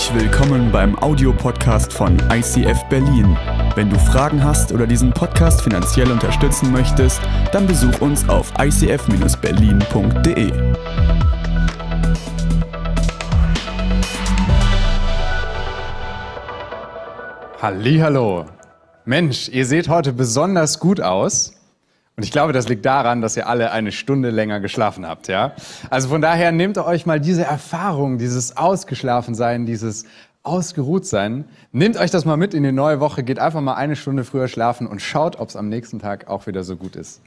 Herzlich willkommen beim Audiopodcast von ICF Berlin. Wenn du Fragen hast oder diesen Podcast finanziell unterstützen möchtest, dann besuch uns auf icf-berlin.de. Hallo. Mensch, ihr seht heute besonders gut aus. Und ich glaube, das liegt daran, dass ihr alle eine Stunde länger geschlafen habt, ja? Also von daher nehmt euch mal diese Erfahrung, dieses Ausgeschlafensein, dieses Ausgeruhtsein, nehmt euch das mal mit in die neue Woche, geht einfach mal eine Stunde früher schlafen und schaut, ob es am nächsten Tag auch wieder so gut ist.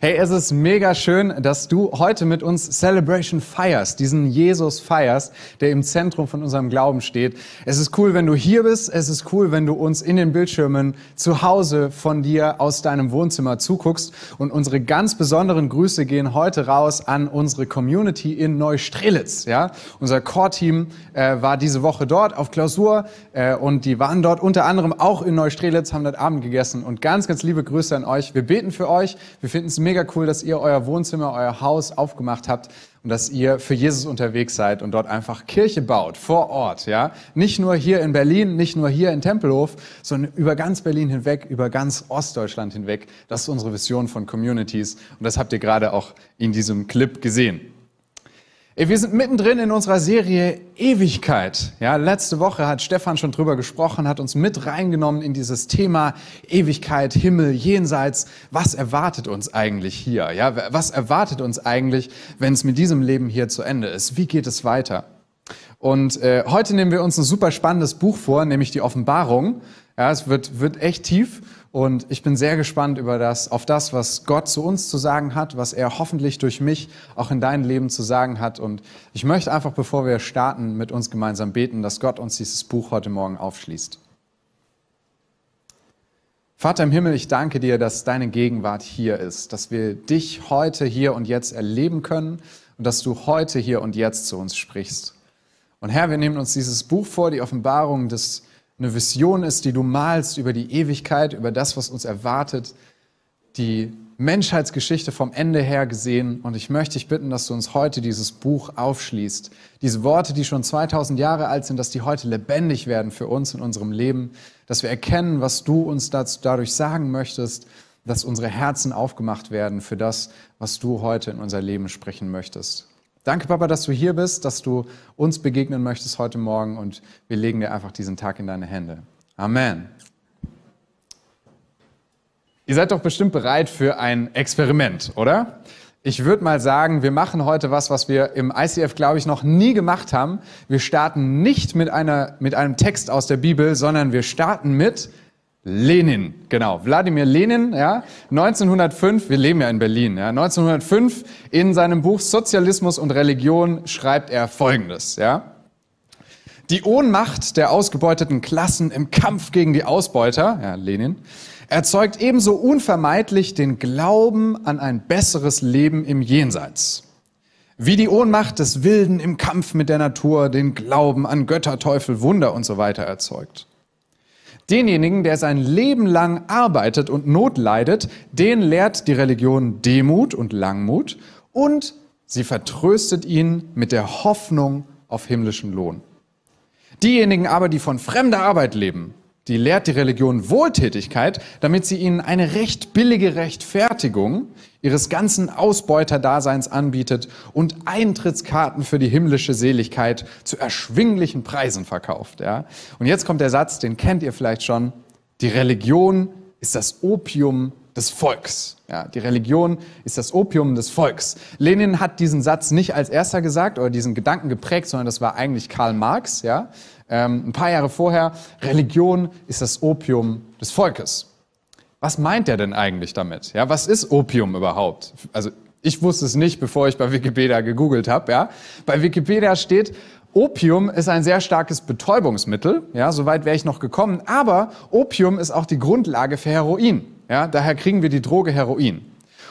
Hey, es ist mega schön, dass du heute mit uns Celebration feierst, diesen Jesus feierst, der im Zentrum von unserem Glauben steht. Es ist cool, wenn du hier bist. Es ist cool, wenn du uns in den Bildschirmen zu Hause von dir aus deinem Wohnzimmer zuguckst. Und unsere ganz besonderen Grüße gehen heute raus an unsere Community in Neustrelitz. Ja, unser Core-Team äh, war diese Woche dort auf Klausur äh, und die waren dort unter anderem auch in Neustrelitz, haben dort Abend gegessen. Und ganz, ganz liebe Grüße an euch. Wir beten für euch. Wir finden es mega cool, dass ihr euer Wohnzimmer, euer Haus aufgemacht habt und dass ihr für Jesus unterwegs seid und dort einfach Kirche baut, vor Ort, ja. Nicht nur hier in Berlin, nicht nur hier in Tempelhof, sondern über ganz Berlin hinweg, über ganz Ostdeutschland hinweg. Das ist unsere Vision von Communities und das habt ihr gerade auch in diesem Clip gesehen. Wir sind mittendrin in unserer Serie Ewigkeit. Ja, letzte Woche hat Stefan schon drüber gesprochen, hat uns mit reingenommen in dieses Thema Ewigkeit, Himmel, Jenseits. Was erwartet uns eigentlich hier? Ja, was erwartet uns eigentlich, wenn es mit diesem Leben hier zu Ende ist? Wie geht es weiter? Und äh, heute nehmen wir uns ein super spannendes Buch vor, nämlich die Offenbarung. Ja, es wird, wird echt tief und ich bin sehr gespannt über das, auf das, was Gott zu uns zu sagen hat, was er hoffentlich durch mich auch in dein Leben zu sagen hat. Und ich möchte einfach, bevor wir starten, mit uns gemeinsam beten, dass Gott uns dieses Buch heute Morgen aufschließt. Vater im Himmel, ich danke dir, dass deine Gegenwart hier ist, dass wir dich heute, hier und jetzt erleben können und dass du heute, hier und jetzt zu uns sprichst. Und Herr, wir nehmen uns dieses Buch vor, die Offenbarung des eine Vision ist, die du malst über die Ewigkeit, über das, was uns erwartet, die Menschheitsgeschichte vom Ende her gesehen. Und ich möchte dich bitten, dass du uns heute dieses Buch aufschließt. Diese Worte, die schon 2000 Jahre alt sind, dass die heute lebendig werden für uns in unserem Leben, dass wir erkennen, was du uns dadurch sagen möchtest, dass unsere Herzen aufgemacht werden für das, was du heute in unser Leben sprechen möchtest. Danke, Papa, dass du hier bist, dass du uns begegnen möchtest heute Morgen und wir legen dir einfach diesen Tag in deine Hände. Amen. Ihr seid doch bestimmt bereit für ein Experiment, oder? Ich würde mal sagen, wir machen heute was, was wir im ICF, glaube ich, noch nie gemacht haben. Wir starten nicht mit, einer, mit einem Text aus der Bibel, sondern wir starten mit Lenin, genau. Wladimir Lenin, ja, 1905, wir leben ja in Berlin, ja, 1905 in seinem Buch Sozialismus und Religion schreibt er Folgendes, ja. Die Ohnmacht der ausgebeuteten Klassen im Kampf gegen die Ausbeuter, ja, Lenin, erzeugt ebenso unvermeidlich den Glauben an ein besseres Leben im Jenseits. Wie die Ohnmacht des Wilden im Kampf mit der Natur den Glauben an Götter, Teufel, Wunder und so weiter erzeugt. Denjenigen, der sein Leben lang arbeitet und Not leidet, den lehrt die Religion Demut und Langmut und sie vertröstet ihn mit der Hoffnung auf himmlischen Lohn. Diejenigen aber, die von fremder Arbeit leben, die lehrt die Religion Wohltätigkeit, damit sie ihnen eine recht billige Rechtfertigung ihres ganzen Ausbeuterdaseins anbietet und Eintrittskarten für die himmlische Seligkeit zu erschwinglichen Preisen verkauft. Ja? Und jetzt kommt der Satz, den kennt ihr vielleicht schon. Die Religion ist das Opium des Volks. Ja, die Religion ist das Opium des Volks. Lenin hat diesen Satz nicht als erster gesagt oder diesen Gedanken geprägt, sondern das war eigentlich Karl Marx. Ja? Ähm, ein paar Jahre vorher, Religion ist das Opium des Volkes. Was meint er denn eigentlich damit? Ja, was ist Opium überhaupt? Also ich wusste es nicht, bevor ich bei Wikipedia gegoogelt habe. Ja. Bei Wikipedia steht, Opium ist ein sehr starkes Betäubungsmittel. Ja, soweit wäre ich noch gekommen. Aber Opium ist auch die Grundlage für Heroin. Ja, daher kriegen wir die Droge Heroin.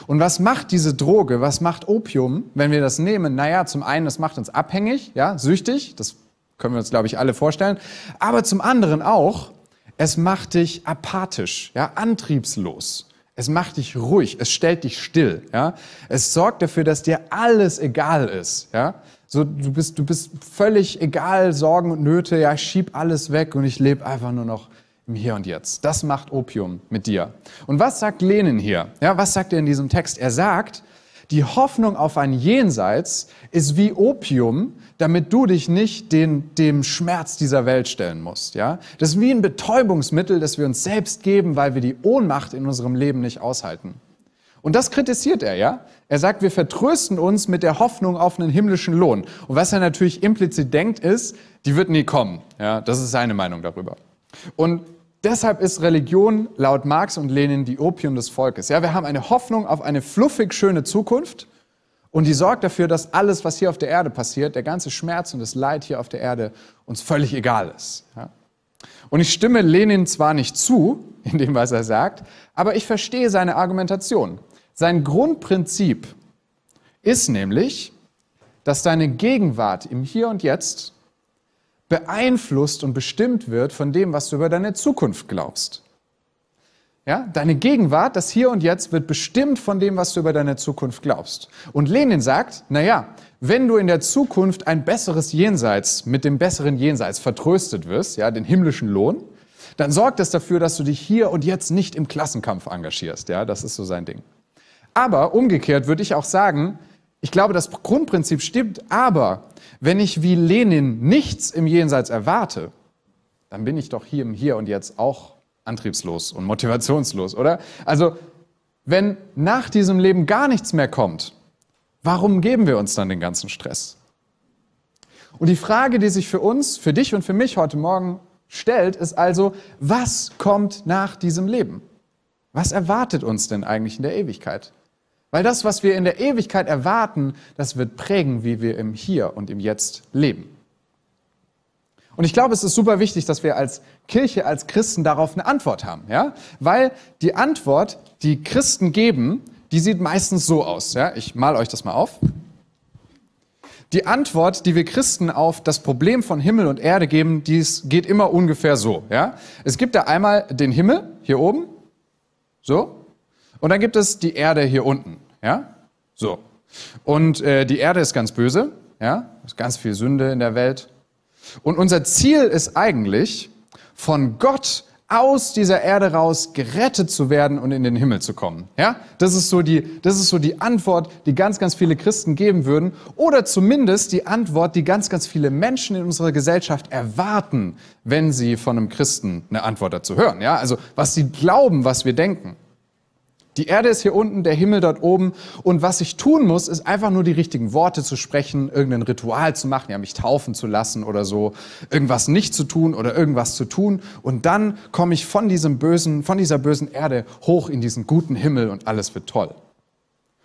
Und was macht diese Droge? Was macht Opium, wenn wir das nehmen? Naja, zum einen, das macht uns abhängig, ja, süchtig. Das können wir uns, glaube ich, alle vorstellen. Aber zum anderen auch, es macht dich apathisch, ja, antriebslos. Es macht dich ruhig, es stellt dich still, ja. Es sorgt dafür, dass dir alles egal ist, ja. So, du bist, du bist völlig egal, Sorgen und Nöte, ja, ich schieb alles weg und ich lebe einfach nur noch im Hier und Jetzt. Das macht Opium mit dir. Und was sagt Lenin hier? Ja, was sagt er in diesem Text? Er sagt, die Hoffnung auf ein Jenseits ist wie Opium, damit du dich nicht den, dem Schmerz dieser Welt stellen musst. Ja? Das ist wie ein Betäubungsmittel, das wir uns selbst geben, weil wir die Ohnmacht in unserem Leben nicht aushalten. Und das kritisiert er, ja? Er sagt, wir vertrösten uns mit der Hoffnung auf einen himmlischen Lohn. Und was er natürlich implizit denkt, ist, die wird nie kommen. Ja, das ist seine Meinung darüber. Und deshalb ist Religion laut Marx und Lenin die Opium des Volkes. Ja, wir haben eine Hoffnung auf eine fluffig schöne Zukunft und die sorgt dafür, dass alles, was hier auf der Erde passiert, der ganze Schmerz und das Leid hier auf der Erde uns völlig egal ist. Ja? Und ich stimme Lenin zwar nicht zu, in dem, was er sagt, aber ich verstehe seine Argumentation. Sein Grundprinzip ist nämlich, dass deine Gegenwart im Hier und Jetzt beeinflusst und bestimmt wird von dem, was du über deine Zukunft glaubst. Ja, deine Gegenwart, das Hier und Jetzt, wird bestimmt von dem, was du über deine Zukunft glaubst. Und Lenin sagt, na ja, wenn du in der Zukunft ein besseres Jenseits mit dem besseren Jenseits vertröstet wirst, ja, den himmlischen Lohn, dann sorgt das dafür, dass du dich hier und jetzt nicht im Klassenkampf engagierst. Ja, das ist so sein Ding. Aber umgekehrt würde ich auch sagen, ich glaube, das Grundprinzip stimmt, aber wenn ich wie Lenin nichts im Jenseits erwarte, dann bin ich doch hier im Hier und Jetzt auch antriebslos und motivationslos, oder? Also, wenn nach diesem Leben gar nichts mehr kommt, warum geben wir uns dann den ganzen Stress? Und die Frage, die sich für uns, für dich und für mich heute Morgen stellt, ist also, was kommt nach diesem Leben? Was erwartet uns denn eigentlich in der Ewigkeit? Weil das, was wir in der Ewigkeit erwarten, das wird prägen, wie wir im Hier und im Jetzt leben. Und ich glaube, es ist super wichtig, dass wir als Kirche, als Christen darauf eine Antwort haben, ja? Weil die Antwort, die Christen geben, die sieht meistens so aus, ja? Ich mal euch das mal auf. Die Antwort, die wir Christen auf das Problem von Himmel und Erde geben, die geht immer ungefähr so, ja? Es gibt da einmal den Himmel hier oben, so, und dann gibt es die Erde hier unten. Ja? So. Und äh, die Erde ist ganz böse. Ja? Es ist ganz viel Sünde in der Welt. Und unser Ziel ist eigentlich, von Gott aus dieser Erde raus gerettet zu werden und in den Himmel zu kommen. Ja? Das ist so die, das ist so die Antwort, die ganz, ganz viele Christen geben würden. Oder zumindest die Antwort, die ganz, ganz viele Menschen in unserer Gesellschaft erwarten, wenn sie von einem Christen eine Antwort dazu hören. Ja? Also, was sie glauben, was wir denken. Die Erde ist hier unten, der Himmel dort oben. Und was ich tun muss, ist einfach nur die richtigen Worte zu sprechen, irgendein Ritual zu machen, ja, mich taufen zu lassen oder so, irgendwas nicht zu tun oder irgendwas zu tun. Und dann komme ich von diesem bösen, von dieser bösen Erde hoch in diesen guten Himmel und alles wird toll.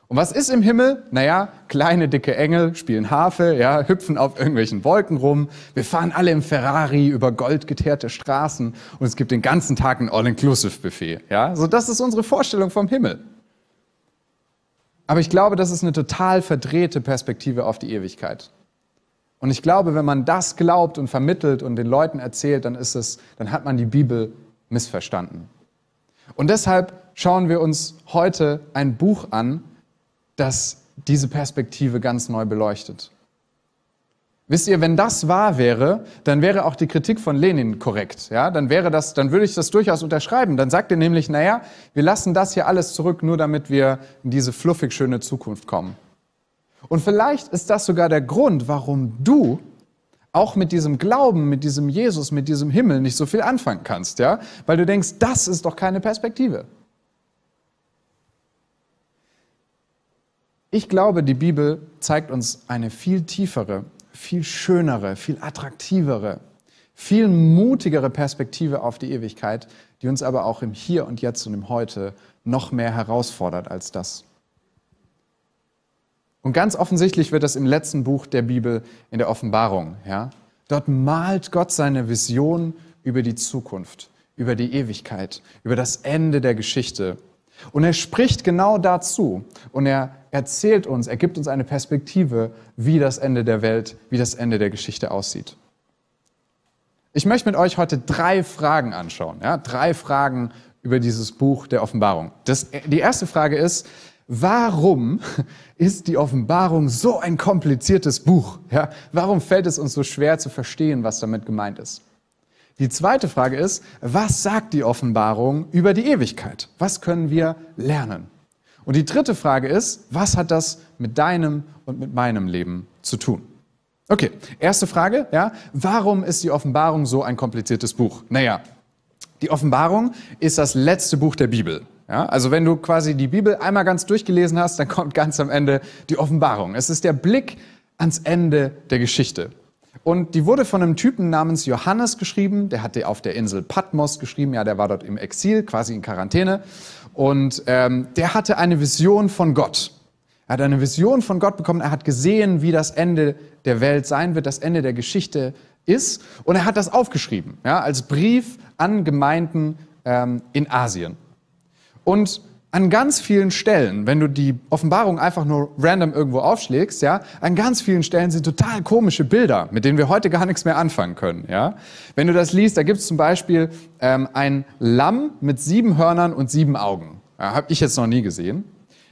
Und was ist im Himmel? Naja, kleine, dicke Engel spielen Harfe, ja, hüpfen auf irgendwelchen Wolken rum. Wir fahren alle im Ferrari über goldgeteerte Straßen und es gibt den ganzen Tag ein All-Inclusive-Buffet. Ja, so das ist unsere Vorstellung vom Himmel. Aber ich glaube, das ist eine total verdrehte Perspektive auf die Ewigkeit. Und ich glaube, wenn man das glaubt und vermittelt und den Leuten erzählt, dann ist es, dann hat man die Bibel missverstanden. Und deshalb schauen wir uns heute ein Buch an, das diese Perspektive ganz neu beleuchtet. Wisst ihr, wenn das wahr wäre, dann wäre auch die Kritik von Lenin korrekt. Ja, dann wäre das, dann würde ich das durchaus unterschreiben. Dann sagt er nämlich, naja, wir lassen das hier alles zurück, nur damit wir in diese fluffig schöne Zukunft kommen. Und vielleicht ist das sogar der Grund, warum du auch mit diesem Glauben, mit diesem Jesus, mit diesem Himmel nicht so viel anfangen kannst, ja? Weil du denkst, das ist doch keine Perspektive. Ich glaube, die Bibel zeigt uns eine viel tiefere, viel schönere, viel attraktivere, viel mutigere Perspektive auf die Ewigkeit, die uns aber auch im Hier und Jetzt und im Heute noch mehr herausfordert als das. Und ganz offensichtlich wird das im letzten Buch der Bibel in der Offenbarung. Ja? Dort malt Gott seine Vision über die Zukunft, über die Ewigkeit, über das Ende der Geschichte. Und er spricht genau dazu und er erzählt uns, er gibt uns eine Perspektive, wie das Ende der Welt, wie das Ende der Geschichte aussieht. Ich möchte mit euch heute drei Fragen anschauen, ja? drei Fragen über dieses Buch der Offenbarung. Das, die erste Frage ist, warum ist die Offenbarung so ein kompliziertes Buch? Ja, warum fällt es uns so schwer zu verstehen, was damit gemeint ist? Die zweite Frage ist, was sagt die Offenbarung über die Ewigkeit? Was können wir lernen? Und die dritte Frage ist, was hat das mit deinem und mit meinem Leben zu tun? Okay, erste Frage, ja, warum ist die Offenbarung so ein kompliziertes Buch? Naja, die Offenbarung ist das letzte Buch der Bibel. Ja, also wenn du quasi die Bibel einmal ganz durchgelesen hast, dann kommt ganz am Ende die Offenbarung. Es ist der Blick ans Ende der Geschichte. Und die wurde von einem Typen namens Johannes geschrieben. Der hat die auf der Insel Patmos geschrieben. Ja, der war dort im Exil, quasi in Quarantäne. Und ähm, der hatte eine Vision von Gott. Er hat eine Vision von Gott bekommen. Er hat gesehen, wie das Ende der Welt sein wird, das Ende der Geschichte ist. Und er hat das aufgeschrieben, ja, als Brief an Gemeinden ähm, in Asien. Und an ganz vielen Stellen, wenn du die Offenbarung einfach nur random irgendwo aufschlägst, ja, an ganz vielen Stellen sind total komische Bilder, mit denen wir heute gar nichts mehr anfangen können, ja. Wenn du das liest, da gibt es zum Beispiel ähm, ein Lamm mit sieben Hörnern und sieben Augen. Ja, Habe ich jetzt noch nie gesehen.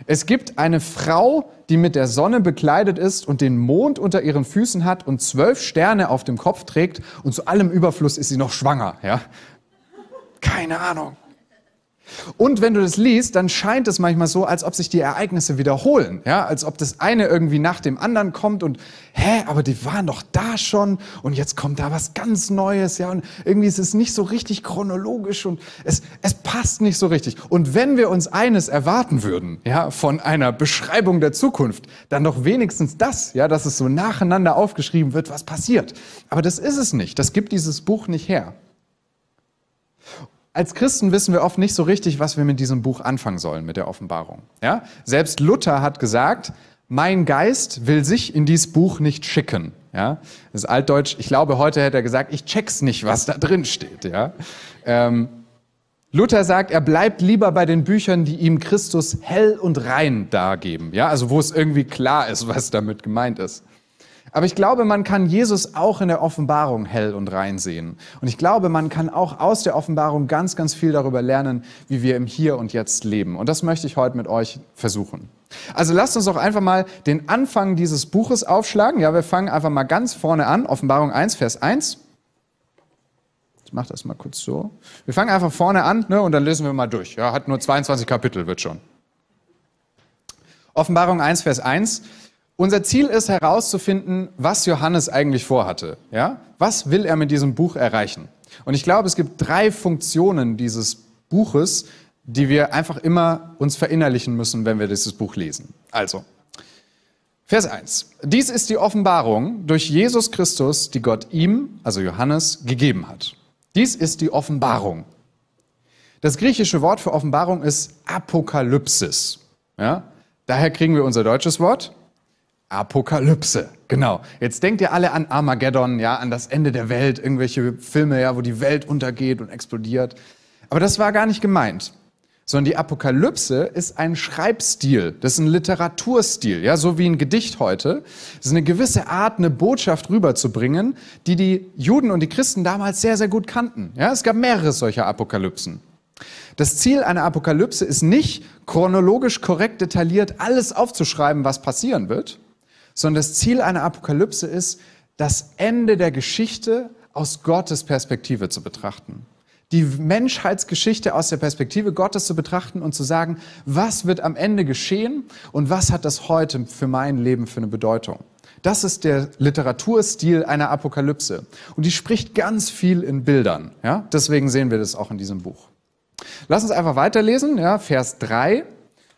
Es gibt eine Frau, die mit der Sonne bekleidet ist und den Mond unter ihren Füßen hat und zwölf Sterne auf dem Kopf trägt und zu allem Überfluss ist sie noch schwanger, ja. Keine Ahnung. Und wenn du das liest, dann scheint es manchmal so, als ob sich die Ereignisse wiederholen, ja, als ob das eine irgendwie nach dem anderen kommt und hä, aber die waren doch da schon und jetzt kommt da was ganz Neues, ja, und irgendwie ist es nicht so richtig chronologisch und es es passt nicht so richtig. Und wenn wir uns eines erwarten würden, ja, von einer Beschreibung der Zukunft, dann doch wenigstens das, ja, dass es so nacheinander aufgeschrieben wird, was passiert. Aber das ist es nicht. Das gibt dieses Buch nicht her. Als Christen wissen wir oft nicht so richtig, was wir mit diesem Buch anfangen sollen, mit der Offenbarung. Ja? Selbst Luther hat gesagt, mein Geist will sich in dieses Buch nicht schicken. Ja? Das ist altdeutsch. Ich glaube, heute hätte er gesagt, ich check's nicht, was da drin steht. Ja? Ähm, Luther sagt, er bleibt lieber bei den Büchern, die ihm Christus hell und rein dargeben. Ja? Also wo es irgendwie klar ist, was damit gemeint ist. Aber ich glaube, man kann Jesus auch in der Offenbarung hell und rein sehen. Und ich glaube, man kann auch aus der Offenbarung ganz, ganz viel darüber lernen, wie wir im Hier und Jetzt leben. Und das möchte ich heute mit euch versuchen. Also lasst uns doch einfach mal den Anfang dieses Buches aufschlagen. Ja, wir fangen einfach mal ganz vorne an. Offenbarung 1, Vers 1. Ich mache das mal kurz so. Wir fangen einfach vorne an ne, und dann lesen wir mal durch. Ja, hat nur 22 Kapitel, wird schon. Offenbarung 1, Vers 1. Unser Ziel ist herauszufinden, was Johannes eigentlich vorhatte. Ja? Was will er mit diesem Buch erreichen? Und ich glaube, es gibt drei Funktionen dieses Buches, die wir einfach immer uns verinnerlichen müssen, wenn wir dieses Buch lesen. Also, Vers 1. Dies ist die Offenbarung durch Jesus Christus, die Gott ihm, also Johannes, gegeben hat. Dies ist die Offenbarung. Das griechische Wort für Offenbarung ist Apokalypsis. Ja? Daher kriegen wir unser deutsches Wort Apokalypse, genau. Jetzt denkt ihr alle an Armageddon, ja, an das Ende der Welt, irgendwelche Filme, ja, wo die Welt untergeht und explodiert. Aber das war gar nicht gemeint. Sondern die Apokalypse ist ein Schreibstil, das ist ein Literaturstil, ja, so wie ein Gedicht heute. Das ist eine gewisse Art, eine Botschaft rüberzubringen, die die Juden und die Christen damals sehr, sehr gut kannten. Ja, es gab mehrere solcher Apokalypsen. Das Ziel einer Apokalypse ist nicht, chronologisch korrekt detailliert alles aufzuschreiben, was passieren wird, sondern das Ziel einer Apokalypse ist, das Ende der Geschichte aus Gottes Perspektive zu betrachten. Die Menschheitsgeschichte aus der Perspektive Gottes zu betrachten und zu sagen, was wird am Ende geschehen und was hat das heute für mein Leben für eine Bedeutung. Das ist der Literaturstil einer Apokalypse. Und die spricht ganz viel in Bildern. Ja? Deswegen sehen wir das auch in diesem Buch. Lass uns einfach weiterlesen, ja? Vers 3.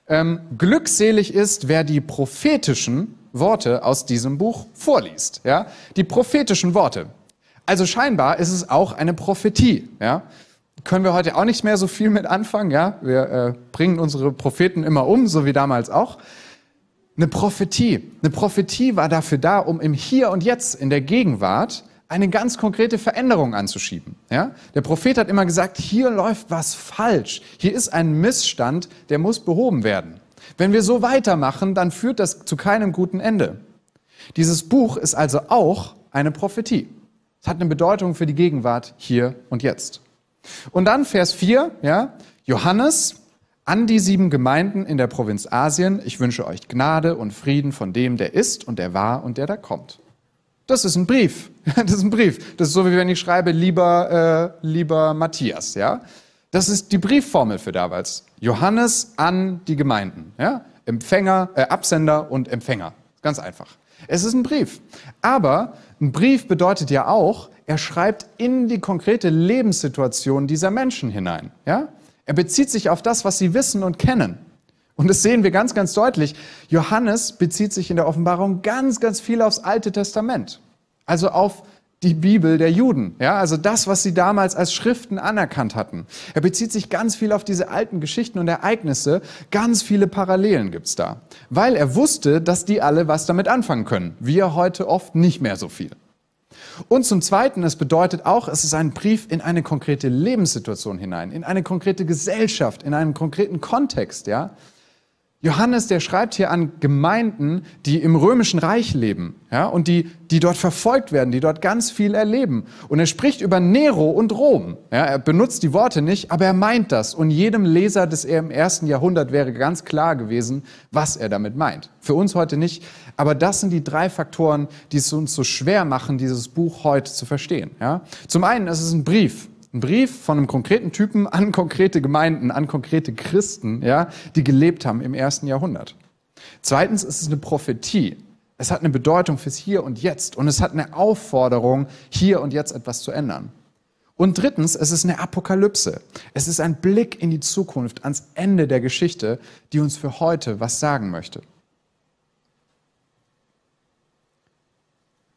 Ähm, glückselig ist, wer die prophetischen Worte aus diesem Buch vorliest. Ja? Die prophetischen Worte. Also scheinbar ist es auch eine Prophetie. Ja? Können wir heute auch nicht mehr so viel mit anfangen. Ja? Wir äh, bringen unsere Propheten immer um, so wie damals auch. Eine Prophetie. Eine Prophetie war dafür da, um im Hier und Jetzt, in der Gegenwart, eine ganz konkrete Veränderung anzuschieben. Ja? Der Prophet hat immer gesagt, hier läuft was falsch. Hier ist ein Missstand, der muss behoben werden. Wenn wir so weitermachen, dann führt das zu keinem guten Ende. Dieses Buch ist also auch eine Prophetie. Es hat eine Bedeutung für die Gegenwart hier und jetzt. Und dann Vers 4, ja, Johannes an die sieben Gemeinden in der Provinz Asien, ich wünsche euch Gnade und Frieden von dem, der ist und der war und der da kommt. Das ist ein Brief. Das ist ein Brief. Das ist so, wie wenn ich schreibe, lieber, äh, lieber Matthias, ja. Das ist die Briefformel für damals. Johannes an die Gemeinden, ja. Empfänger, äh, Absender und Empfänger. Ganz einfach. Es ist ein Brief. Aber ein Brief bedeutet ja auch, er schreibt in die konkrete Lebenssituation dieser Menschen hinein, ja. Er bezieht sich auf das, was sie wissen und kennen. Und das sehen wir ganz, ganz deutlich. Johannes bezieht sich in der Offenbarung ganz, ganz viel aufs Alte Testament. Also auf die Bibel der Juden, ja, also das, was sie damals als Schriften anerkannt hatten. Er bezieht sich ganz viel auf diese alten Geschichten und Ereignisse. Ganz viele Parallelen gibt's da, weil er wusste, dass die alle was damit anfangen können. Wir heute oft nicht mehr so viel. Und zum Zweiten, es bedeutet auch, es ist ein Brief in eine konkrete Lebenssituation hinein, in eine konkrete Gesellschaft, in einen konkreten Kontext, ja. Johannes, der schreibt hier an Gemeinden, die im römischen Reich leben, ja, und die, die dort verfolgt werden, die dort ganz viel erleben. Und er spricht über Nero und Rom. Ja, er benutzt die Worte nicht, aber er meint das. Und jedem Leser des er im ersten Jahrhundert wäre ganz klar gewesen, was er damit meint. Für uns heute nicht. Aber das sind die drei Faktoren, die es uns so schwer machen, dieses Buch heute zu verstehen. Ja. Zum einen, es ist ein Brief. Ein Brief von einem konkreten Typen an konkrete Gemeinden, an konkrete Christen, ja, die gelebt haben im ersten Jahrhundert. Zweitens ist es eine Prophetie. Es hat eine Bedeutung fürs Hier und Jetzt und es hat eine Aufforderung, hier und jetzt etwas zu ändern. Und drittens, es ist eine Apokalypse. Es ist ein Blick in die Zukunft, ans Ende der Geschichte, die uns für heute was sagen möchte.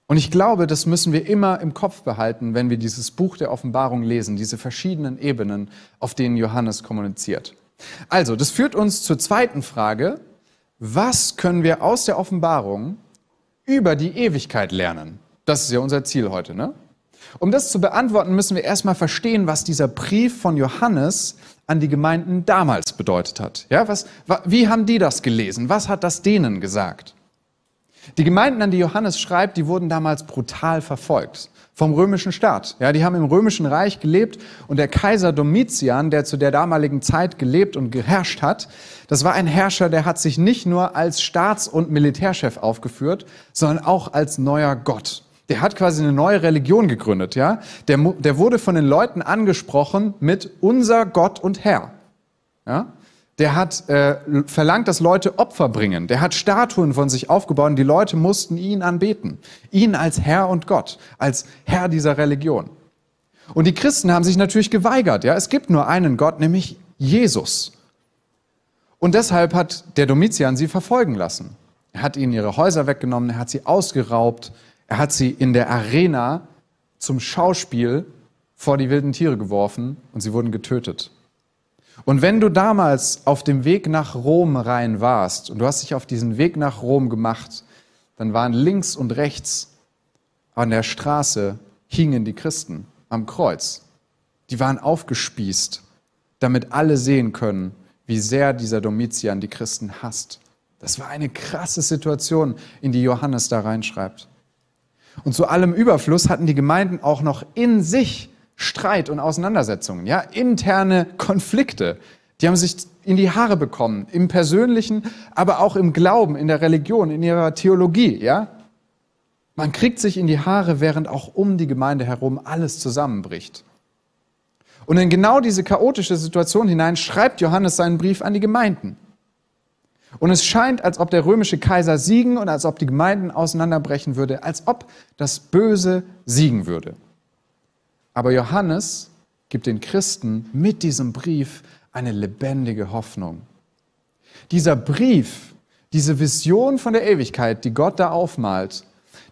Und ich glaube, das müssen wir immer im Kopf behalten, wenn wir dieses Buch der Offenbarung lesen, diese verschiedenen Ebenen, auf denen Johannes kommuniziert. Also, das führt uns zur zweiten Frage. Was können wir aus der Offenbarung über die Ewigkeit lernen? Das ist ja unser Ziel heute, ne? Um das zu beantworten, müssen wir erstmal verstehen, was dieser Brief von Johannes an die Gemeinden damals bedeutet hat. Ja, was, wie haben die das gelesen? Was hat das denen gesagt? Die Gemeinden, an die Johannes schreibt, die wurden damals brutal verfolgt vom römischen Staat. Ja, die haben im römischen Reich gelebt und der Kaiser Domitian, der zu der damaligen Zeit gelebt und geherrscht hat, das war ein Herrscher, der hat sich nicht nur als Staats- und Militärchef aufgeführt, sondern auch als neuer Gott. Der hat quasi eine neue Religion gegründet, ja. Der, der wurde von den Leuten angesprochen mit unser Gott und Herr. Ja? Der hat äh, verlangt, dass Leute Opfer bringen. Der hat Statuen von sich aufgebaut und die Leute mussten ihn anbeten. Ihn als Herr und Gott, als Herr dieser Religion. Und die Christen haben sich natürlich geweigert. Ja, es gibt nur einen Gott, nämlich Jesus. Und deshalb hat der Domitian sie verfolgen lassen. Er hat ihnen ihre Häuser weggenommen, er hat sie ausgeraubt, er hat sie in der Arena zum Schauspiel vor die wilden Tiere geworfen und sie wurden getötet. Und wenn du damals auf dem Weg nach Rom rein warst und du hast dich auf diesen Weg nach Rom gemacht, dann waren links und rechts an der Straße hingen die Christen am Kreuz. Die waren aufgespießt, damit alle sehen können, wie sehr dieser Domitian die Christen hasst. Das war eine krasse Situation, in die Johannes da reinschreibt. Und zu allem Überfluss hatten die Gemeinden auch noch in sich Streit und Auseinandersetzungen, ja, interne Konflikte. Die haben sich in die Haare bekommen, im Persönlichen, aber auch im Glauben, in der Religion, in ihrer Theologie, ja. Man kriegt sich in die Haare, während auch um die Gemeinde herum alles zusammenbricht. Und in genau diese chaotische Situation hinein schreibt Johannes seinen Brief an die Gemeinden. Und es scheint, als ob der römische Kaiser siegen und als ob die Gemeinden auseinanderbrechen würde, als ob das Böse siegen würde. Aber Johannes gibt den Christen mit diesem Brief eine lebendige Hoffnung. Dieser Brief, diese Vision von der Ewigkeit, die Gott da aufmalt,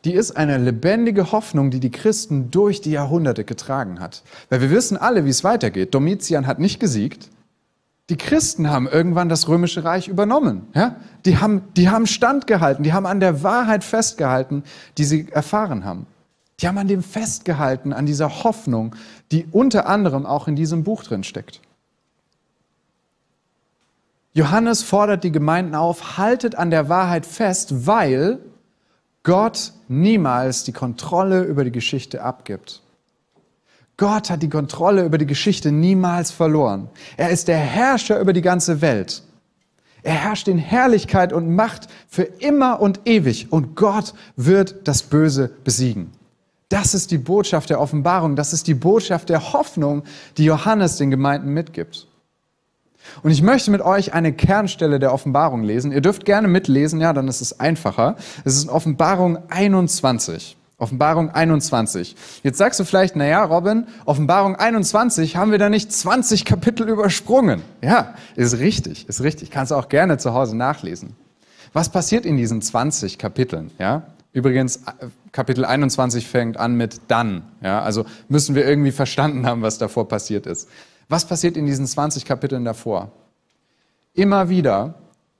die ist eine lebendige Hoffnung, die die Christen durch die Jahrhunderte getragen hat. Weil wir wissen alle, wie es weitergeht. Domitian hat nicht gesiegt. Die Christen haben irgendwann das römische Reich übernommen. Ja? Die, haben, die haben standgehalten, die haben an der Wahrheit festgehalten, die sie erfahren haben. Die haben an dem festgehalten, an dieser Hoffnung, die unter anderem auch in diesem Buch drin steckt. Johannes fordert die Gemeinden auf, haltet an der Wahrheit fest, weil Gott niemals die Kontrolle über die Geschichte abgibt. Gott hat die Kontrolle über die Geschichte niemals verloren. Er ist der Herrscher über die ganze Welt. Er herrscht in Herrlichkeit und Macht für immer und ewig. Und Gott wird das Böse besiegen. Das ist die Botschaft der Offenbarung. Das ist die Botschaft der Hoffnung, die Johannes den Gemeinden mitgibt. Und ich möchte mit euch eine Kernstelle der Offenbarung lesen. Ihr dürft gerne mitlesen, ja, dann ist es einfacher. Es ist in Offenbarung 21. Offenbarung 21. Jetzt sagst du vielleicht, na ja, Robin, Offenbarung 21 haben wir da nicht 20 Kapitel übersprungen. Ja, ist richtig, ist richtig. Kannst du auch gerne zu Hause nachlesen. Was passiert in diesen 20 Kapiteln, ja? Übrigens, Kapitel 21 fängt an mit dann, ja? Also müssen wir irgendwie verstanden haben, was davor passiert ist. Was passiert in diesen 20 Kapiteln davor? Immer wieder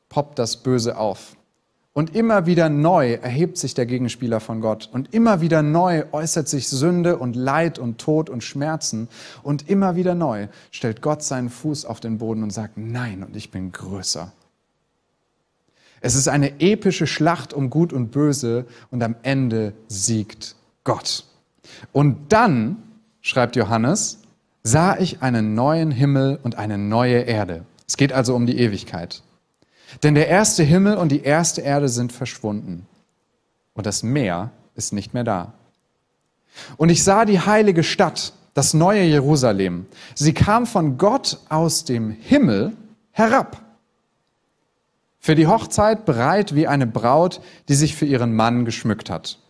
poppt das Böse auf. Und immer wieder neu erhebt sich der Gegenspieler von Gott. Und immer wieder neu äußert sich Sünde und Leid und Tod und Schmerzen. Und immer wieder neu stellt Gott seinen Fuß auf den Boden und sagt, nein, und ich bin größer. Es ist eine epische Schlacht um Gut und Böse und am Ende siegt Gott. Und dann, schreibt Johannes, sah ich einen neuen Himmel und eine neue Erde. Es geht also um die Ewigkeit. Denn der erste Himmel und die erste Erde sind verschwunden und das Meer ist nicht mehr da. Und ich sah die heilige Stadt, das neue Jerusalem. Sie kam von Gott aus dem Himmel herab. Für die Hochzeit bereit wie eine Braut, die sich für ihren Mann geschmückt hat.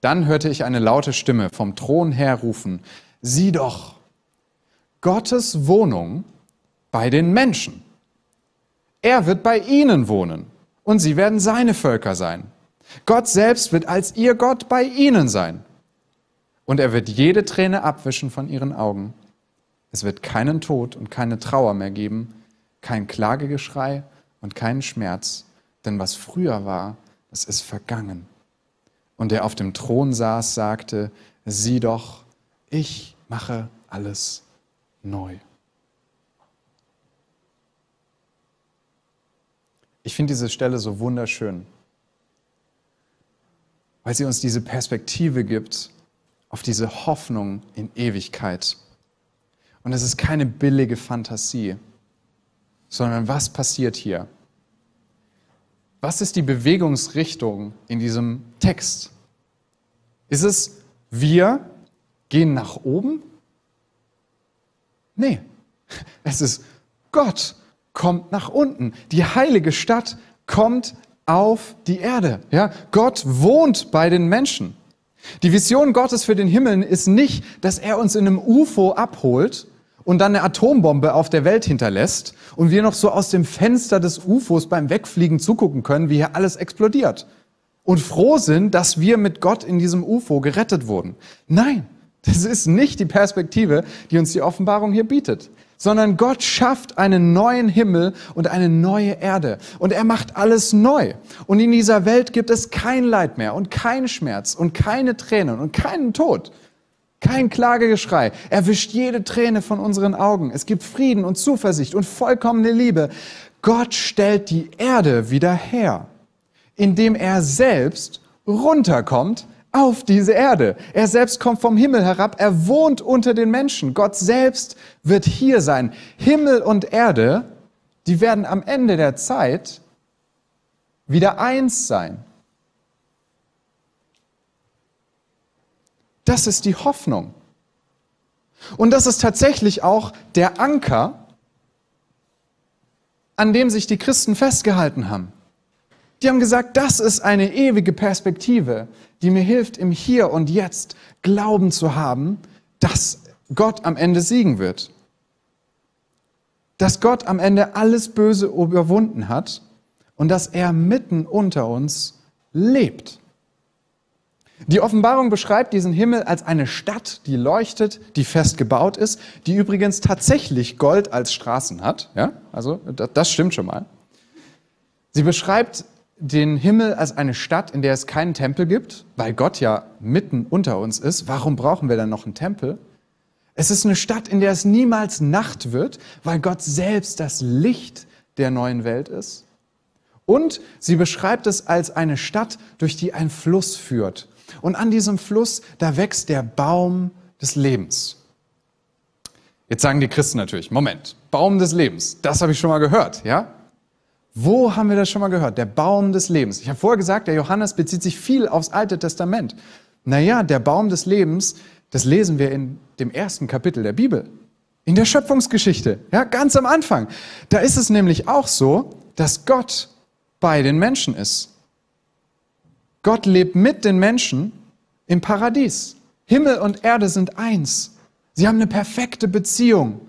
Dann hörte ich eine laute Stimme vom Thron her rufen, sieh doch, Gottes Wohnung bei den Menschen. Er wird bei ihnen wohnen und sie werden seine Völker sein. Gott selbst wird als ihr Gott bei ihnen sein. Und er wird jede Träne abwischen von ihren Augen. Es wird keinen Tod und keine Trauer mehr geben, kein Klagegeschrei und keinen Schmerz, denn was früher war, das ist vergangen. Und der auf dem Thron saß, sagte, sieh doch, ich mache alles neu. Ich finde diese Stelle so wunderschön, weil sie uns diese Perspektive gibt auf diese Hoffnung in Ewigkeit. Und es ist keine billige Fantasie, sondern was passiert hier? Was ist die Bewegungsrichtung in diesem Text? Ist es, wir gehen nach oben? Nee, es ist Gott kommt nach unten. Die heilige Stadt kommt auf die Erde. Ja, Gott wohnt bei den Menschen. Die Vision Gottes für den Himmel ist nicht, dass er uns in einem UFO abholt und dann eine Atombombe auf der Welt hinterlässt und wir noch so aus dem Fenster des UFOs beim Wegfliegen zugucken können, wie hier alles explodiert und froh sind, dass wir mit Gott in diesem UFO gerettet wurden. Nein, das ist nicht die Perspektive, die uns die Offenbarung hier bietet sondern Gott schafft einen neuen Himmel und eine neue Erde. Und er macht alles neu. Und in dieser Welt gibt es kein Leid mehr und kein Schmerz und keine Tränen und keinen Tod. Kein Klagegeschrei. Er wischt jede Träne von unseren Augen. Es gibt Frieden und Zuversicht und vollkommene Liebe. Gott stellt die Erde wieder her, indem er selbst runterkommt auf diese Erde. Er selbst kommt vom Himmel herab, er wohnt unter den Menschen. Gott selbst wird hier sein. Himmel und Erde, die werden am Ende der Zeit wieder eins sein. Das ist die Hoffnung. Und das ist tatsächlich auch der Anker, an dem sich die Christen festgehalten haben. Die haben gesagt, das ist eine ewige Perspektive, die mir hilft, im Hier und Jetzt Glauben zu haben, dass Gott am Ende siegen wird. Dass Gott am Ende alles Böse überwunden hat und dass er mitten unter uns lebt. Die Offenbarung beschreibt diesen Himmel als eine Stadt, die leuchtet, die fest gebaut ist, die übrigens tatsächlich Gold als Straßen hat. Ja, also das stimmt schon mal. Sie beschreibt den Himmel als eine Stadt, in der es keinen Tempel gibt, weil Gott ja mitten unter uns ist. Warum brauchen wir dann noch einen Tempel? Es ist eine Stadt, in der es niemals Nacht wird, weil Gott selbst das Licht der neuen Welt ist. Und sie beschreibt es als eine Stadt, durch die ein Fluss führt. Und an diesem Fluss, da wächst der Baum des Lebens. Jetzt sagen die Christen natürlich, Moment, Baum des Lebens, das habe ich schon mal gehört, ja? Wo haben wir das schon mal gehört? Der Baum des Lebens. Ich habe vorher gesagt, der Johannes bezieht sich viel aufs Alte Testament. Naja, der Baum des Lebens, das lesen wir in dem ersten Kapitel der Bibel. In der Schöpfungsgeschichte, ja, ganz am Anfang. Da ist es nämlich auch so, dass Gott bei den Menschen ist. Gott lebt mit den Menschen im Paradies. Himmel und Erde sind eins. Sie haben eine perfekte Beziehung.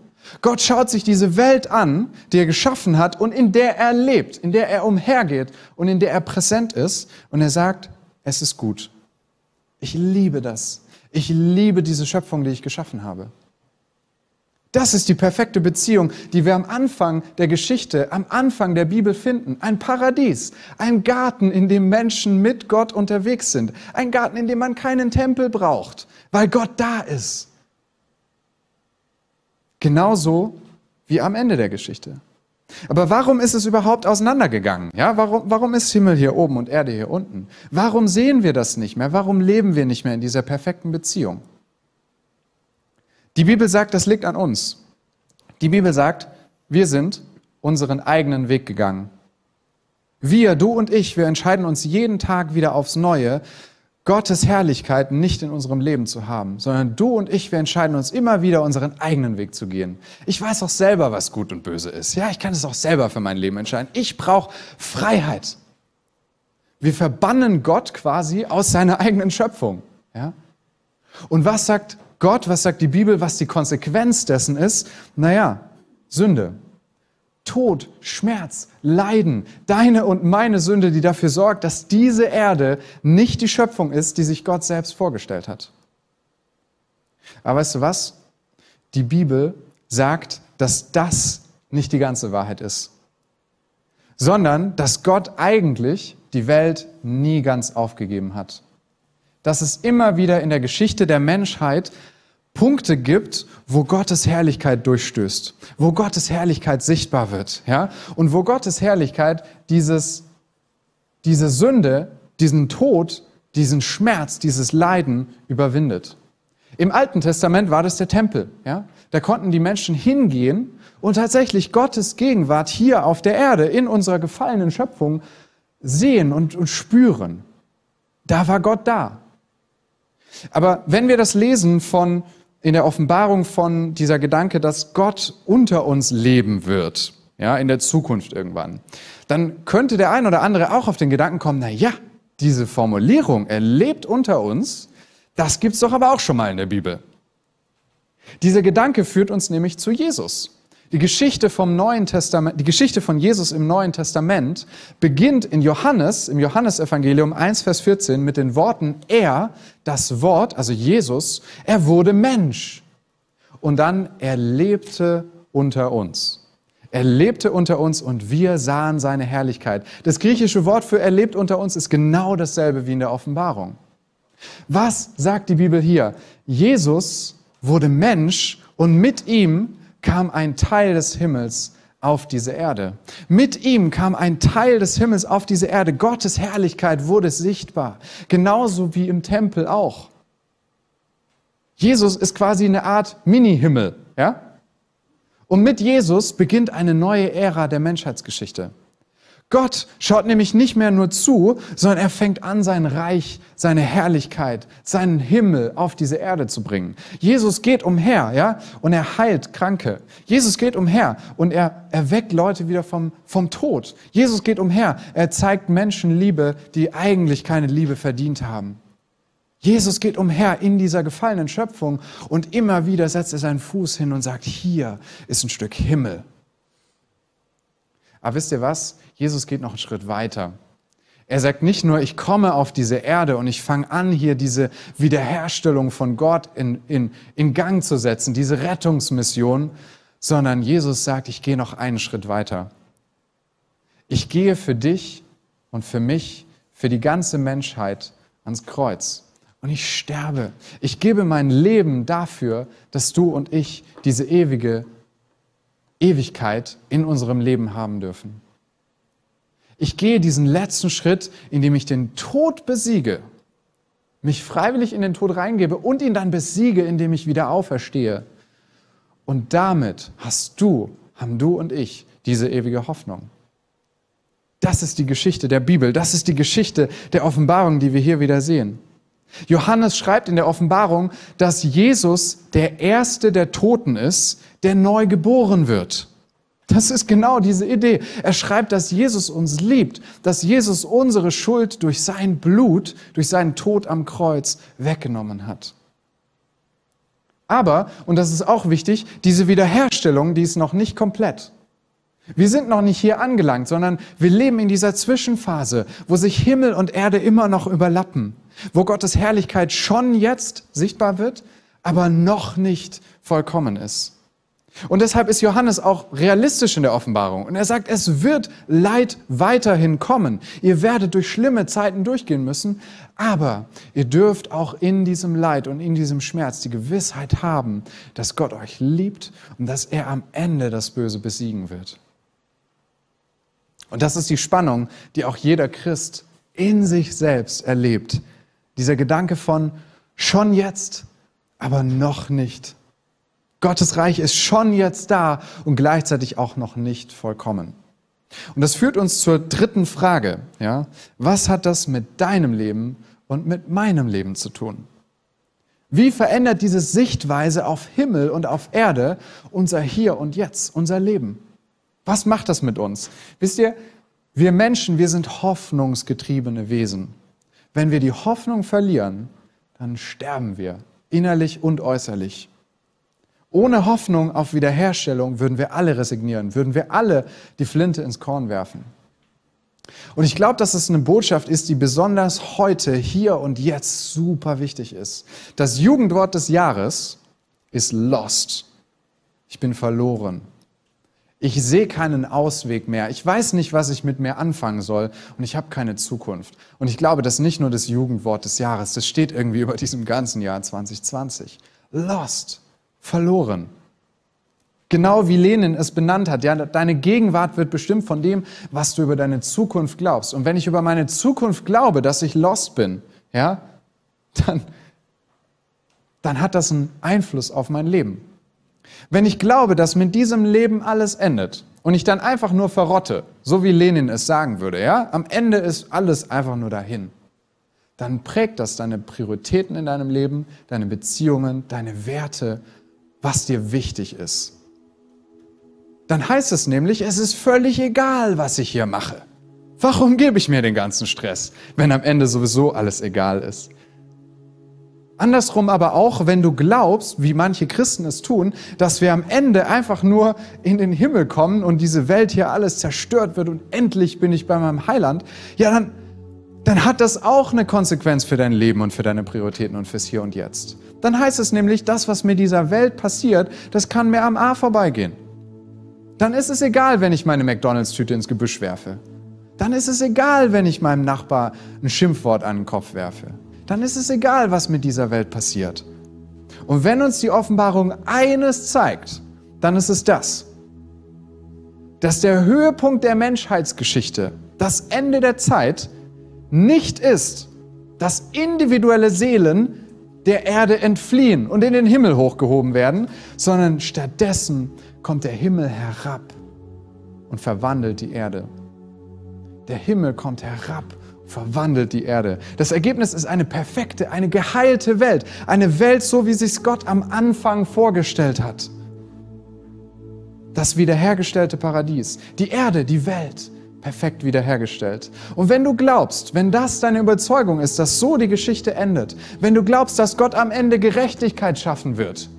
Gott schaut sich diese Welt an, die er geschaffen hat und in der er lebt, in der er umhergeht und in der er präsent ist. Und er sagt, es ist gut. Ich liebe das. Ich liebe diese Schöpfung, die ich geschaffen habe. Das ist die perfekte Beziehung, die wir am Anfang der Geschichte, am Anfang der Bibel finden. Ein Paradies, ein Garten, in dem Menschen mit Gott unterwegs sind. Ein Garten, in dem man keinen Tempel braucht, weil Gott da ist. Genauso wie am Ende der Geschichte. Aber warum ist es überhaupt auseinandergegangen? Ja, warum, warum ist Himmel hier oben und Erde hier unten? Warum sehen wir das nicht mehr? Warum leben wir nicht mehr in dieser perfekten Beziehung? Die Bibel sagt, das liegt an uns. Die Bibel sagt, wir sind unseren eigenen Weg gegangen. Wir, du und ich, wir entscheiden uns jeden Tag wieder aufs Neue, Gottes Herrlichkeit nicht in unserem Leben zu haben, sondern du und ich, wir entscheiden uns immer wieder, unseren eigenen Weg zu gehen. Ich weiß auch selber, was gut und böse ist. Ja, ich kann es auch selber für mein Leben entscheiden. Ich brauche Freiheit. Wir verbannen Gott quasi aus seiner eigenen Schöpfung. Ja? Und was sagt Gott, was sagt die Bibel, was die Konsequenz dessen ist? Naja, Sünde. Tod, Schmerz, Leiden, deine und meine Sünde, die dafür sorgt, dass diese Erde nicht die Schöpfung ist, die sich Gott selbst vorgestellt hat. Aber weißt du was? Die Bibel sagt, dass das nicht die ganze Wahrheit ist, sondern dass Gott eigentlich die Welt nie ganz aufgegeben hat. Dass es immer wieder in der Geschichte der Menschheit Punkte gibt, wo Gottes Herrlichkeit durchstößt, wo Gottes Herrlichkeit sichtbar wird, ja, und wo Gottes Herrlichkeit dieses, diese Sünde, diesen Tod, diesen Schmerz, dieses Leiden überwindet. Im Alten Testament war das der Tempel, ja. Da konnten die Menschen hingehen und tatsächlich Gottes Gegenwart hier auf der Erde in unserer gefallenen Schöpfung sehen und, und spüren. Da war Gott da. Aber wenn wir das lesen von in der Offenbarung von dieser Gedanke, dass Gott unter uns leben wird, ja, in der Zukunft irgendwann, dann könnte der ein oder andere auch auf den Gedanken kommen, na ja, diese Formulierung, er lebt unter uns, das gibt's doch aber auch schon mal in der Bibel. Dieser Gedanke führt uns nämlich zu Jesus. Die Geschichte vom Neuen Testament, die Geschichte von Jesus im Neuen Testament beginnt in Johannes, im Johannesevangelium 1, Vers 14 mit den Worten, er, das Wort, also Jesus, er wurde Mensch. Und dann, er lebte unter uns. Er lebte unter uns und wir sahen seine Herrlichkeit. Das griechische Wort für er lebt unter uns ist genau dasselbe wie in der Offenbarung. Was sagt die Bibel hier? Jesus wurde Mensch und mit ihm kam ein Teil des Himmels auf diese Erde. Mit ihm kam ein Teil des Himmels auf diese Erde. Gottes Herrlichkeit wurde sichtbar, genauso wie im Tempel auch. Jesus ist quasi eine Art Mini-Himmel, ja? Und mit Jesus beginnt eine neue Ära der Menschheitsgeschichte. Gott schaut nämlich nicht mehr nur zu, sondern er fängt an, sein Reich, seine Herrlichkeit, seinen Himmel auf diese Erde zu bringen. Jesus geht umher, ja, und er heilt Kranke. Jesus geht umher und er erweckt Leute wieder vom, vom Tod. Jesus geht umher, er zeigt Menschen Liebe, die eigentlich keine Liebe verdient haben. Jesus geht umher in dieser gefallenen Schöpfung und immer wieder setzt er seinen Fuß hin und sagt, hier ist ein Stück Himmel. Aber wisst ihr was? Jesus geht noch einen Schritt weiter. Er sagt nicht nur, ich komme auf diese Erde und ich fange an, hier diese Wiederherstellung von Gott in, in, in Gang zu setzen, diese Rettungsmission, sondern Jesus sagt, ich gehe noch einen Schritt weiter. Ich gehe für dich und für mich, für die ganze Menschheit ans Kreuz. Und ich sterbe. Ich gebe mein Leben dafür, dass du und ich diese ewige Ewigkeit in unserem Leben haben dürfen. Ich gehe diesen letzten Schritt, indem ich den Tod besiege mich freiwillig in den Tod reingebe und ihn dann besiege, indem ich wieder auferstehe. Und damit hast du, haben du und ich diese ewige Hoffnung. Das ist die Geschichte der Bibel, das ist die Geschichte der Offenbarung, die wir hier wieder sehen. Johannes schreibt in der Offenbarung, dass Jesus der Erste der Toten ist, der neu geboren wird. Das ist genau diese Idee. Er schreibt, dass Jesus uns liebt, dass Jesus unsere Schuld durch sein Blut, durch seinen Tod am Kreuz weggenommen hat. Aber, und das ist auch wichtig, diese Wiederherstellung, die ist noch nicht komplett. Wir sind noch nicht hier angelangt, sondern wir leben in dieser Zwischenphase, wo sich Himmel und Erde immer noch überlappen, wo Gottes Herrlichkeit schon jetzt sichtbar wird, aber noch nicht vollkommen ist. Und deshalb ist Johannes auch realistisch in der Offenbarung. Und er sagt, es wird Leid weiterhin kommen. Ihr werdet durch schlimme Zeiten durchgehen müssen, aber ihr dürft auch in diesem Leid und in diesem Schmerz die Gewissheit haben, dass Gott euch liebt und dass er am Ende das Böse besiegen wird. Und das ist die Spannung, die auch jeder Christ in sich selbst erlebt. Dieser Gedanke von schon jetzt, aber noch nicht. Gottes Reich ist schon jetzt da und gleichzeitig auch noch nicht vollkommen. Und das führt uns zur dritten Frage. Ja? Was hat das mit deinem Leben und mit meinem Leben zu tun? Wie verändert diese Sichtweise auf Himmel und auf Erde unser Hier und Jetzt, unser Leben? Was macht das mit uns? Wisst ihr, wir Menschen, wir sind hoffnungsgetriebene Wesen. Wenn wir die Hoffnung verlieren, dann sterben wir, innerlich und äußerlich. Ohne Hoffnung auf Wiederherstellung würden wir alle resignieren, würden wir alle die Flinte ins Korn werfen. Und ich glaube, dass es eine Botschaft ist, die besonders heute, hier und jetzt super wichtig ist. Das Jugendwort des Jahres ist lost. Ich bin verloren. Ich sehe keinen Ausweg mehr. Ich weiß nicht, was ich mit mir anfangen soll und ich habe keine Zukunft. Und ich glaube, das ist nicht nur das Jugendwort des Jahres, das steht irgendwie über diesem ganzen Jahr 2020. Lost verloren. Genau wie Lenin es benannt hat, ja, deine Gegenwart wird bestimmt von dem, was du über deine Zukunft glaubst. Und wenn ich über meine Zukunft glaube, dass ich lost bin, ja, dann, dann hat das einen Einfluss auf mein Leben. Wenn ich glaube, dass mit diesem Leben alles endet und ich dann einfach nur verrotte, so wie Lenin es sagen würde, ja, am Ende ist alles einfach nur dahin, dann prägt das deine Prioritäten in deinem Leben, deine Beziehungen, deine Werte, was dir wichtig ist. Dann heißt es nämlich, es ist völlig egal, was ich hier mache. Warum gebe ich mir den ganzen Stress, wenn am Ende sowieso alles egal ist? Andersrum aber auch, wenn du glaubst, wie manche Christen es tun, dass wir am Ende einfach nur in den Himmel kommen und diese Welt hier alles zerstört wird und endlich bin ich bei meinem Heiland, ja, dann, dann hat das auch eine Konsequenz für dein Leben und für deine Prioritäten und fürs Hier und Jetzt dann heißt es nämlich, das, was mit dieser Welt passiert, das kann mir am A vorbeigehen. Dann ist es egal, wenn ich meine McDonalds-Tüte ins Gebüsch werfe. Dann ist es egal, wenn ich meinem Nachbar ein Schimpfwort an den Kopf werfe. Dann ist es egal, was mit dieser Welt passiert. Und wenn uns die Offenbarung eines zeigt, dann ist es das, dass der Höhepunkt der Menschheitsgeschichte, das Ende der Zeit, nicht ist, dass individuelle Seelen der Erde entfliehen und in den Himmel hochgehoben werden, sondern stattdessen kommt der Himmel herab und verwandelt die Erde. Der Himmel kommt herab verwandelt die Erde. Das Ergebnis ist eine perfekte, eine geheilte Welt. Eine Welt, so wie sich Gott am Anfang vorgestellt hat. Das wiederhergestellte Paradies. Die Erde, die Welt perfekt wiederhergestellt. Und wenn du glaubst, wenn das deine Überzeugung ist, dass so die Geschichte endet, wenn du glaubst, dass Gott am Ende Gerechtigkeit schaffen wird,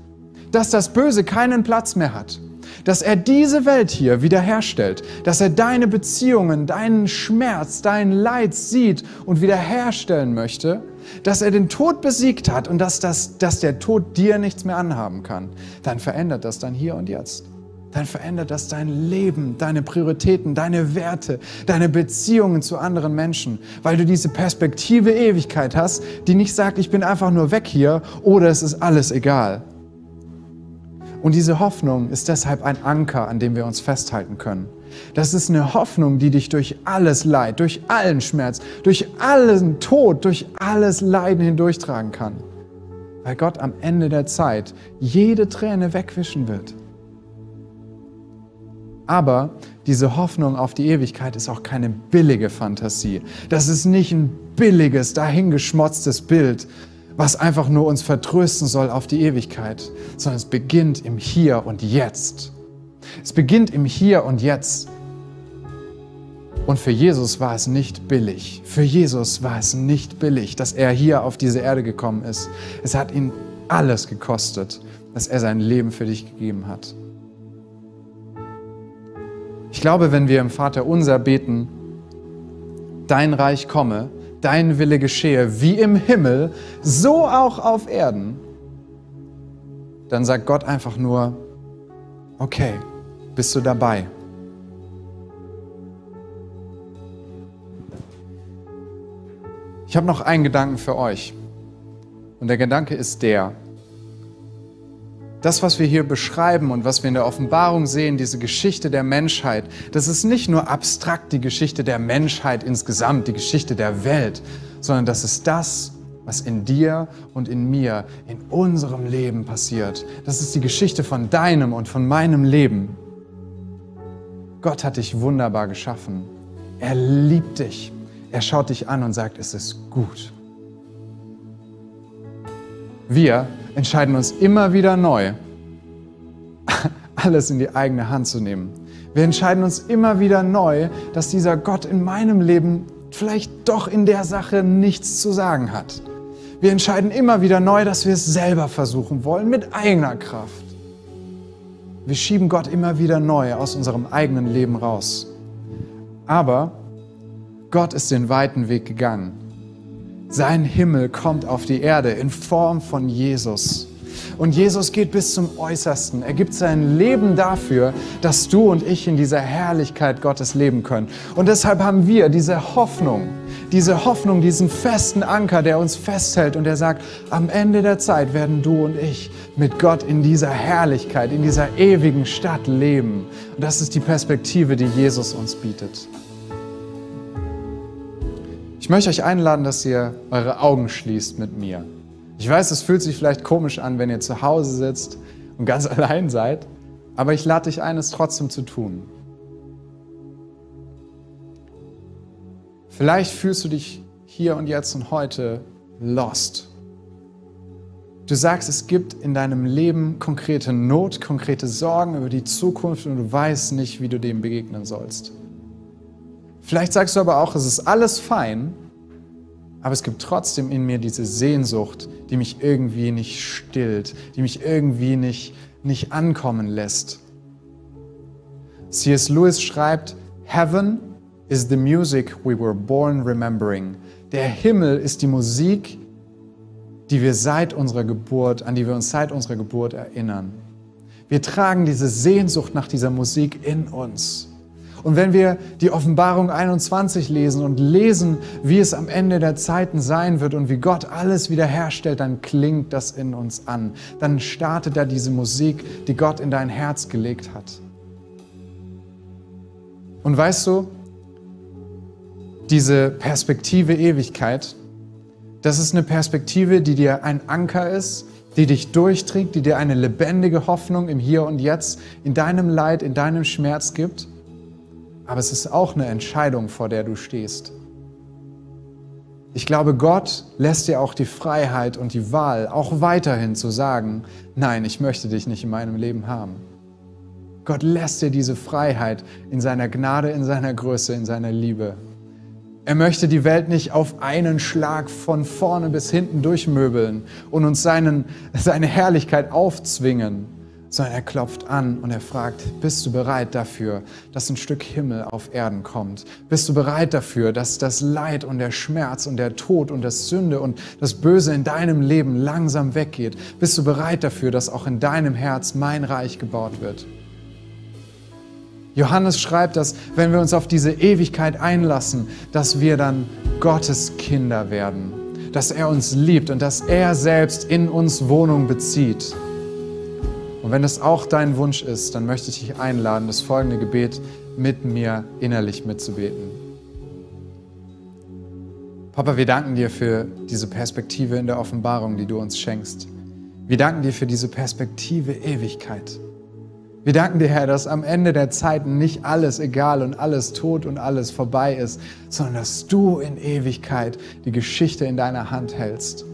dass das Böse keinen Platz mehr hat, dass er diese Welt hier wiederherstellt, dass er deine Beziehungen, deinen Schmerz, dein Leid sieht und wiederherstellen möchte, dass er den Tod besiegt hat und dass, das, dass der Tod dir nichts mehr anhaben kann, dann verändert das dein Hier und Jetzt dann verändert das dein Leben, deine Prioritäten, deine Werte, deine Beziehungen zu anderen Menschen, weil du diese Perspektive Ewigkeit hast, die nicht sagt, ich bin einfach nur weg hier oder es ist alles egal. Und diese Hoffnung ist deshalb ein Anker, an dem wir uns festhalten können. Das ist eine Hoffnung, die dich durch alles Leid, durch allen Schmerz, durch allen Tod, durch alles Leiden hindurchtragen kann. Weil Gott am Ende der Zeit jede Träne wegwischen wird. Aber diese Hoffnung auf die Ewigkeit ist auch keine billige Fantasie. Das ist nicht ein billiges, dahingeschmotztes Bild, was einfach nur uns vertrösten soll auf die Ewigkeit, sondern es beginnt im Hier und Jetzt. Es beginnt im Hier und Jetzt. Und für Jesus war es nicht billig. Für Jesus war es nicht billig, dass er hier auf diese Erde gekommen ist. Es hat ihn alles gekostet, dass er sein Leben für dich gegeben hat. Ich glaube, wenn wir im Vater unser beten, dein Reich komme, dein Wille geschehe, wie im Himmel, so auch auf Erden, dann sagt Gott einfach nur, okay, bist du dabei? Ich habe noch einen Gedanken für euch. Und der Gedanke ist der, das, was wir hier beschreiben und was wir in der Offenbarung sehen, diese Geschichte der Menschheit, das ist nicht nur abstrakt die Geschichte der Menschheit insgesamt, die Geschichte der Welt, sondern das ist das, was in dir und in mir, in unserem Leben passiert. Das ist die Geschichte von deinem und von meinem Leben. Gott hat dich wunderbar geschaffen. Er liebt dich. Er schaut dich an und sagt, es ist gut. Wir entscheiden uns immer wieder neu, alles in die eigene Hand zu nehmen. Wir entscheiden uns immer wieder neu, dass dieser Gott in meinem Leben vielleicht doch in der Sache nichts zu sagen hat. Wir entscheiden immer wieder neu, dass wir es selber versuchen wollen, mit eigener Kraft. Wir schieben Gott immer wieder neu aus unserem eigenen Leben raus. Aber Gott ist den weiten Weg gegangen. Sein Himmel kommt auf die Erde in Form von Jesus. Und Jesus geht bis zum Äußersten. Er gibt sein Leben dafür, dass du und ich in dieser Herrlichkeit Gottes leben können. Und deshalb haben wir diese Hoffnung, diese Hoffnung, diesen festen Anker, der uns festhält und der sagt, am Ende der Zeit werden du und ich mit Gott in dieser Herrlichkeit, in dieser ewigen Stadt leben. Und das ist die Perspektive, die Jesus uns bietet. Ich möchte euch einladen, dass ihr eure Augen schließt mit mir. Ich weiß, es fühlt sich vielleicht komisch an, wenn ihr zu Hause sitzt und ganz allein seid, aber ich lade dich ein, es trotzdem zu tun. Vielleicht fühlst du dich hier und jetzt und heute lost. Du sagst, es gibt in deinem Leben konkrete Not, konkrete Sorgen über die Zukunft und du weißt nicht, wie du dem begegnen sollst. Vielleicht sagst du aber auch, es ist alles fein, aber es gibt trotzdem in mir diese Sehnsucht, die mich irgendwie nicht stillt, die mich irgendwie nicht, nicht ankommen lässt. C.S. Lewis schreibt, Heaven is the music we were born remembering. Der Himmel ist die Musik, die wir seit unserer Geburt, an die wir uns seit unserer Geburt erinnern. Wir tragen diese Sehnsucht nach dieser Musik in uns. Und wenn wir die Offenbarung 21 lesen und lesen, wie es am Ende der Zeiten sein wird und wie Gott alles wiederherstellt, dann klingt das in uns an. Dann startet da diese Musik, die Gott in dein Herz gelegt hat. Und weißt du, diese Perspektive Ewigkeit, das ist eine Perspektive, die dir ein Anker ist, die dich durchträgt, die dir eine lebendige Hoffnung im Hier und Jetzt, in deinem Leid, in deinem Schmerz gibt. Aber es ist auch eine Entscheidung, vor der du stehst. Ich glaube, Gott lässt dir auch die Freiheit und die Wahl, auch weiterhin zu sagen, nein, ich möchte dich nicht in meinem Leben haben. Gott lässt dir diese Freiheit in seiner Gnade, in seiner Größe, in seiner Liebe. Er möchte die Welt nicht auf einen Schlag von vorne bis hinten durchmöbeln und uns seinen, seine Herrlichkeit aufzwingen, sondern er klopft an und er fragt, bist du bereit dafür, dass ein Stück Himmel auf Erden kommt? Bist du bereit dafür, dass das Leid und der Schmerz und der Tod und das Sünde und das Böse in deinem Leben langsam weggeht? Bist du bereit dafür, dass auch in deinem Herz mein Reich gebaut wird? Johannes schreibt, dass wenn wir uns auf diese Ewigkeit einlassen, dass wir dann Gottes Kinder werden, dass er uns liebt und dass er selbst in uns Wohnung bezieht. Und wenn das auch dein Wunsch ist, dann möchte ich dich einladen, das folgende Gebet mit mir innerlich mitzubeten. Papa, wir danken dir für diese Perspektive in der Offenbarung, die du uns schenkst. Wir danken dir für diese Perspektive Ewigkeit. Wir danken dir, Herr, dass am Ende der Zeiten nicht alles egal und alles tot und alles vorbei ist, sondern dass du in Ewigkeit die Geschichte in deiner Hand hältst.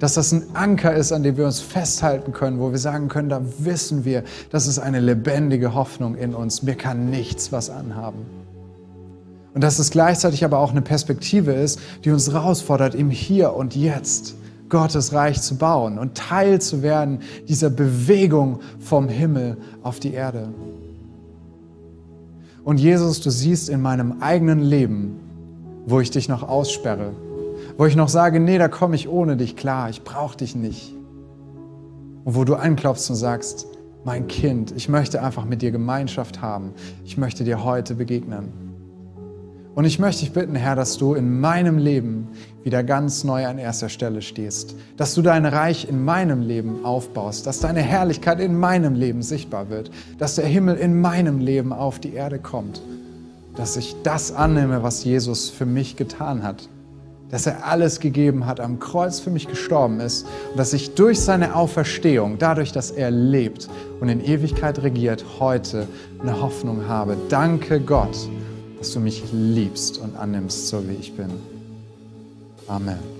Dass das ein Anker ist, an dem wir uns festhalten können, wo wir sagen können, da wissen wir, das ist eine lebendige Hoffnung in uns. Mir kann nichts was anhaben. Und dass es gleichzeitig aber auch eine Perspektive ist, die uns herausfordert, im Hier und Jetzt Gottes Reich zu bauen und Teil zu werden dieser Bewegung vom Himmel auf die Erde. Und Jesus, du siehst in meinem eigenen Leben, wo ich dich noch aussperre, wo ich noch sage, nee, da komme ich ohne dich klar, ich brauche dich nicht. Und wo du anklopfst und sagst, mein Kind, ich möchte einfach mit dir Gemeinschaft haben, ich möchte dir heute begegnen. Und ich möchte dich bitten, Herr, dass du in meinem Leben wieder ganz neu an erster Stelle stehst, dass du dein Reich in meinem Leben aufbaust, dass deine Herrlichkeit in meinem Leben sichtbar wird, dass der Himmel in meinem Leben auf die Erde kommt, dass ich das annehme, was Jesus für mich getan hat, dass er alles gegeben hat, am Kreuz für mich gestorben ist und dass ich durch seine Auferstehung, dadurch, dass er lebt und in Ewigkeit regiert, heute eine Hoffnung habe. Danke Gott dass du mich liebst und annimmst, so wie ich bin. Amen.